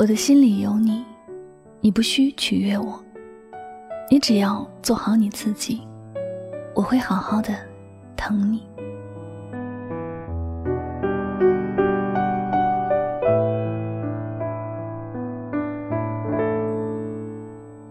我的心里有你，你不需取悦我，你只要做好你自己，我会好好的疼你。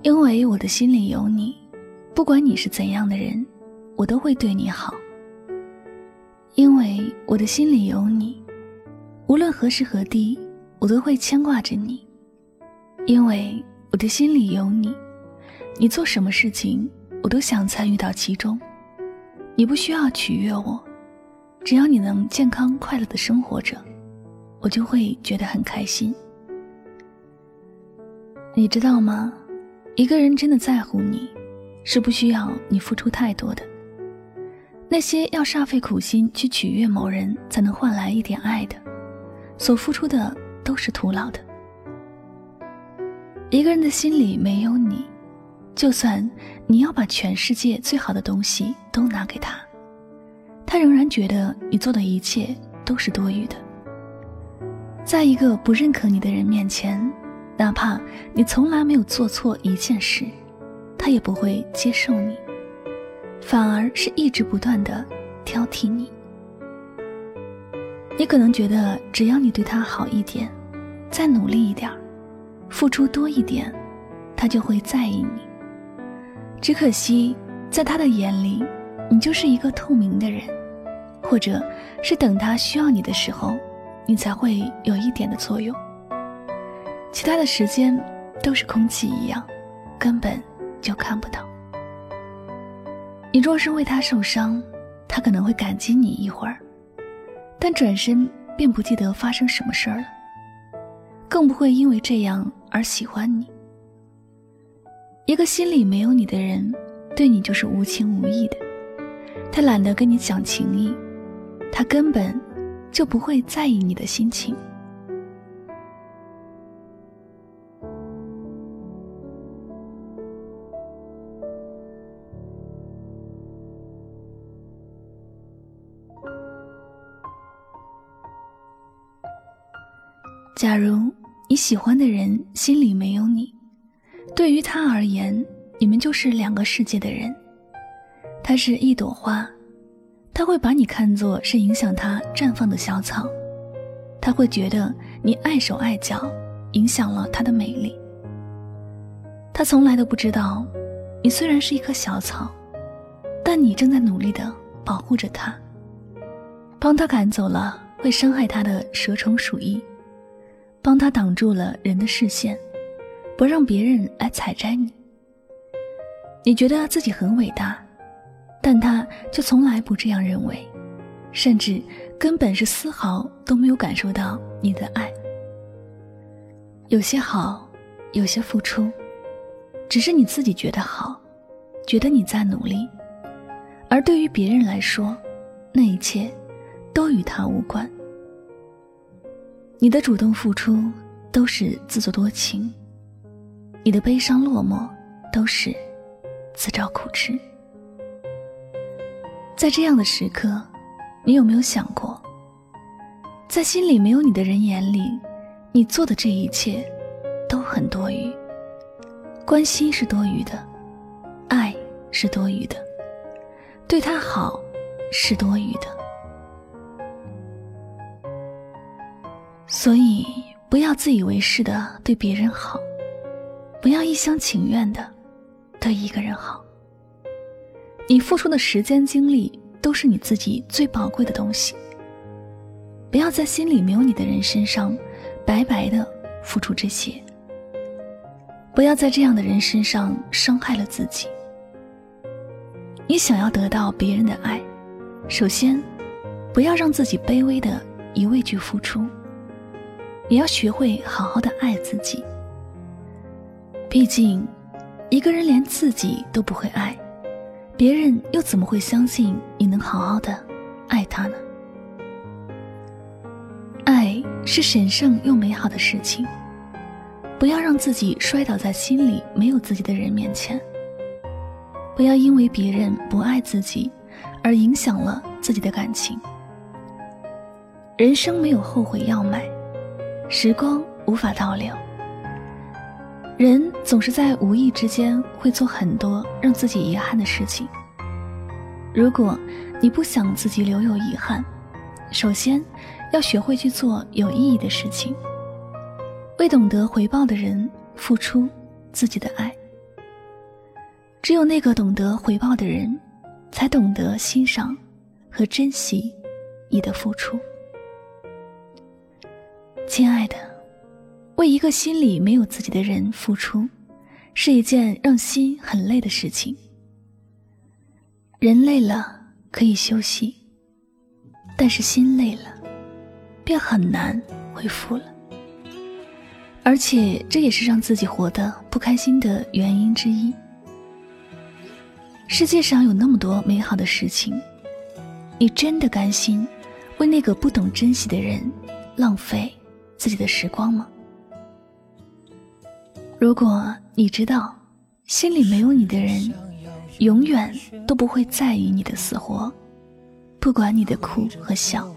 因为我的心里有你，不管你是怎样的人，我都会对你好。因为我的心里有你，无论何时何地。我都会牵挂着你，因为我的心里有你。你做什么事情，我都想参与到其中。你不需要取悦我，只要你能健康快乐的生活着，我就会觉得很开心。你知道吗？一个人真的在乎你，是不需要你付出太多的。那些要煞费苦心去取悦某人才能换来一点爱的，所付出的。都是徒劳的。一个人的心里没有你，就算你要把全世界最好的东西都拿给他，他仍然觉得你做的一切都是多余的。在一个不认可你的人面前，哪怕你从来没有做错一件事，他也不会接受你，反而是一直不断的挑剔你。你可能觉得，只要你对他好一点。再努力一点付出多一点，他就会在意你。只可惜，在他的眼里，你就是一个透明的人，或者是等他需要你的时候，你才会有一点的作用。其他的时间都是空气一样，根本就看不到。你若是为他受伤，他可能会感激你一会儿，但转身便不记得发生什么事儿了。更不会因为这样而喜欢你。一个心里没有你的人，对你就是无情无义的。他懒得跟你讲情义，他根本就不会在意你的心情。假如你喜欢的人心里没有你，对于他而言，你们就是两个世界的人。他是一朵花，他会把你看作是影响他绽放的小草，他会觉得你碍手碍脚，影响了他的美丽。他从来都不知道，你虽然是一棵小草，但你正在努力的保护着他，帮他赶走了会伤害他的蛇虫鼠蚁。帮他挡住了人的视线，不让别人来采摘你。你觉得自己很伟大，但他却从来不这样认为，甚至根本是丝毫都没有感受到你的爱。有些好，有些付出，只是你自己觉得好，觉得你在努力，而对于别人来说，那一切都与他无关。你的主动付出都是自作多情，你的悲伤落寞都是自找苦吃。在这样的时刻，你有没有想过，在心里没有你的人眼里，你做的这一切都很多余，关心是多余的，爱是多余的，对他好是多余的。所以，不要自以为是的对别人好，不要一厢情愿的对一个人好。你付出的时间精力都是你自己最宝贵的东西。不要在心里没有你的人身上白白的付出这些。不要在这样的人身上伤害了自己。你想要得到别人的爱，首先，不要让自己卑微的一味去付出，也要学会好好的爱自己。毕竟，一个人连自己都不会爱，别人又怎么会相信你能好好的爱他呢？爱是神圣又美好的事情，不要让自己摔倒在心里没有自己的人面前。不要因为别人不爱自己，而影响了自己的感情。人生没有后悔药买，时光无法倒流。人总是在无意之间会做很多让自己遗憾的事情。如果你不想自己留有遗憾，首先要学会去做有意义的事情，为懂得回报的人付出自己的爱。只有那个懂得回报的人，才懂得欣赏和珍惜你的付出。亲爱的，为一个心里没有自己的人付出，是一件让心很累的事情。人累了可以休息，但是心累了，便很难恢复了。而且这也是让自己活得不开心的原因之一。世界上有那么多美好的事情，你真的甘心为那个不懂珍惜的人浪费自己的时光吗？如果你知道心里没有你的人，永远都不会在意你的死活，不管你的哭和笑，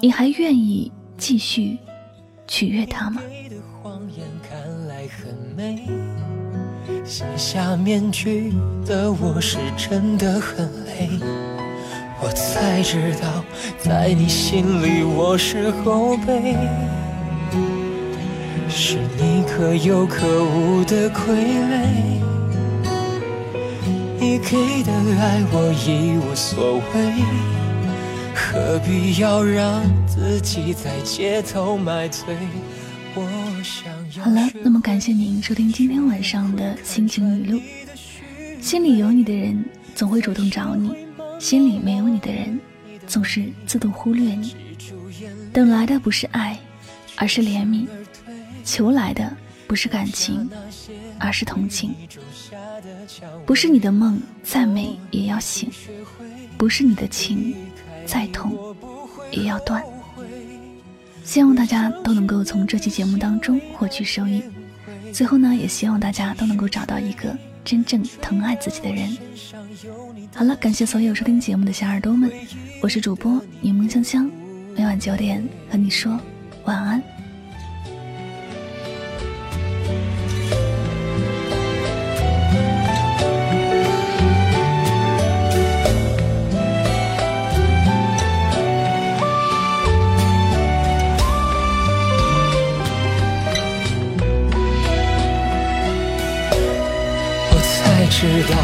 你还愿意继续取悦他吗？下面具的我是真的很累，我才知道在你心里我是后辈，是你可有可无的傀儡。你给的爱我已无所谓，何必要让自己在街头买醉？我想要好了，那么感谢您收听今天晚上的心情语录。心里有你的人总会主动找你，心里没有你的人总是自动忽略你。等来的不是爱，而是怜悯；求来的不是感情，而是同情。不是你的梦再美也要醒，不是你的情再痛也要断。希望大家都能够从这期节目当中获取收益。最后呢，也希望大家都能够找到一个真正疼爱自己的人。好了，感谢所有收听节目的小耳朵们，我是主播柠檬香香，每晚九点和你说晚安。道，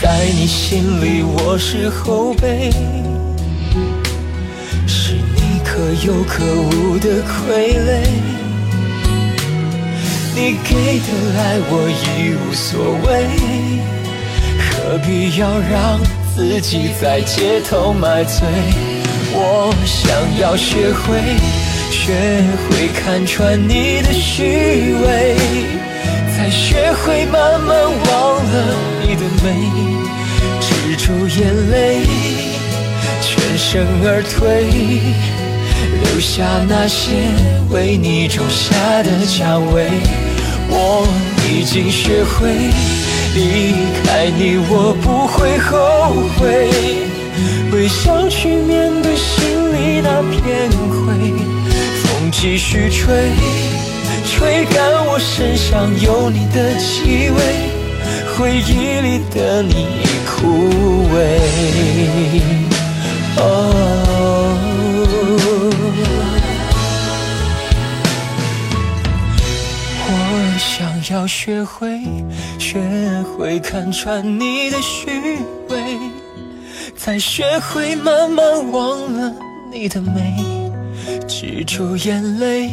在你心里我是后辈，是你可有可无的傀儡。你给的爱我已无所谓，何必要让自己在街头买醉？我想要学会，学会看穿你的虚伪，才学会慢慢忘了。你的美，止住眼泪，全身而退，留下那些为你种下的蔷薇。我已经学会离开你，我不会后悔，微笑去面对心里那片灰。风继续吹，吹干我身上有你的气味。回忆里的你已枯萎。我想要学会，学会看穿你的虚伪，才学会慢慢忘了你的美，止住眼泪，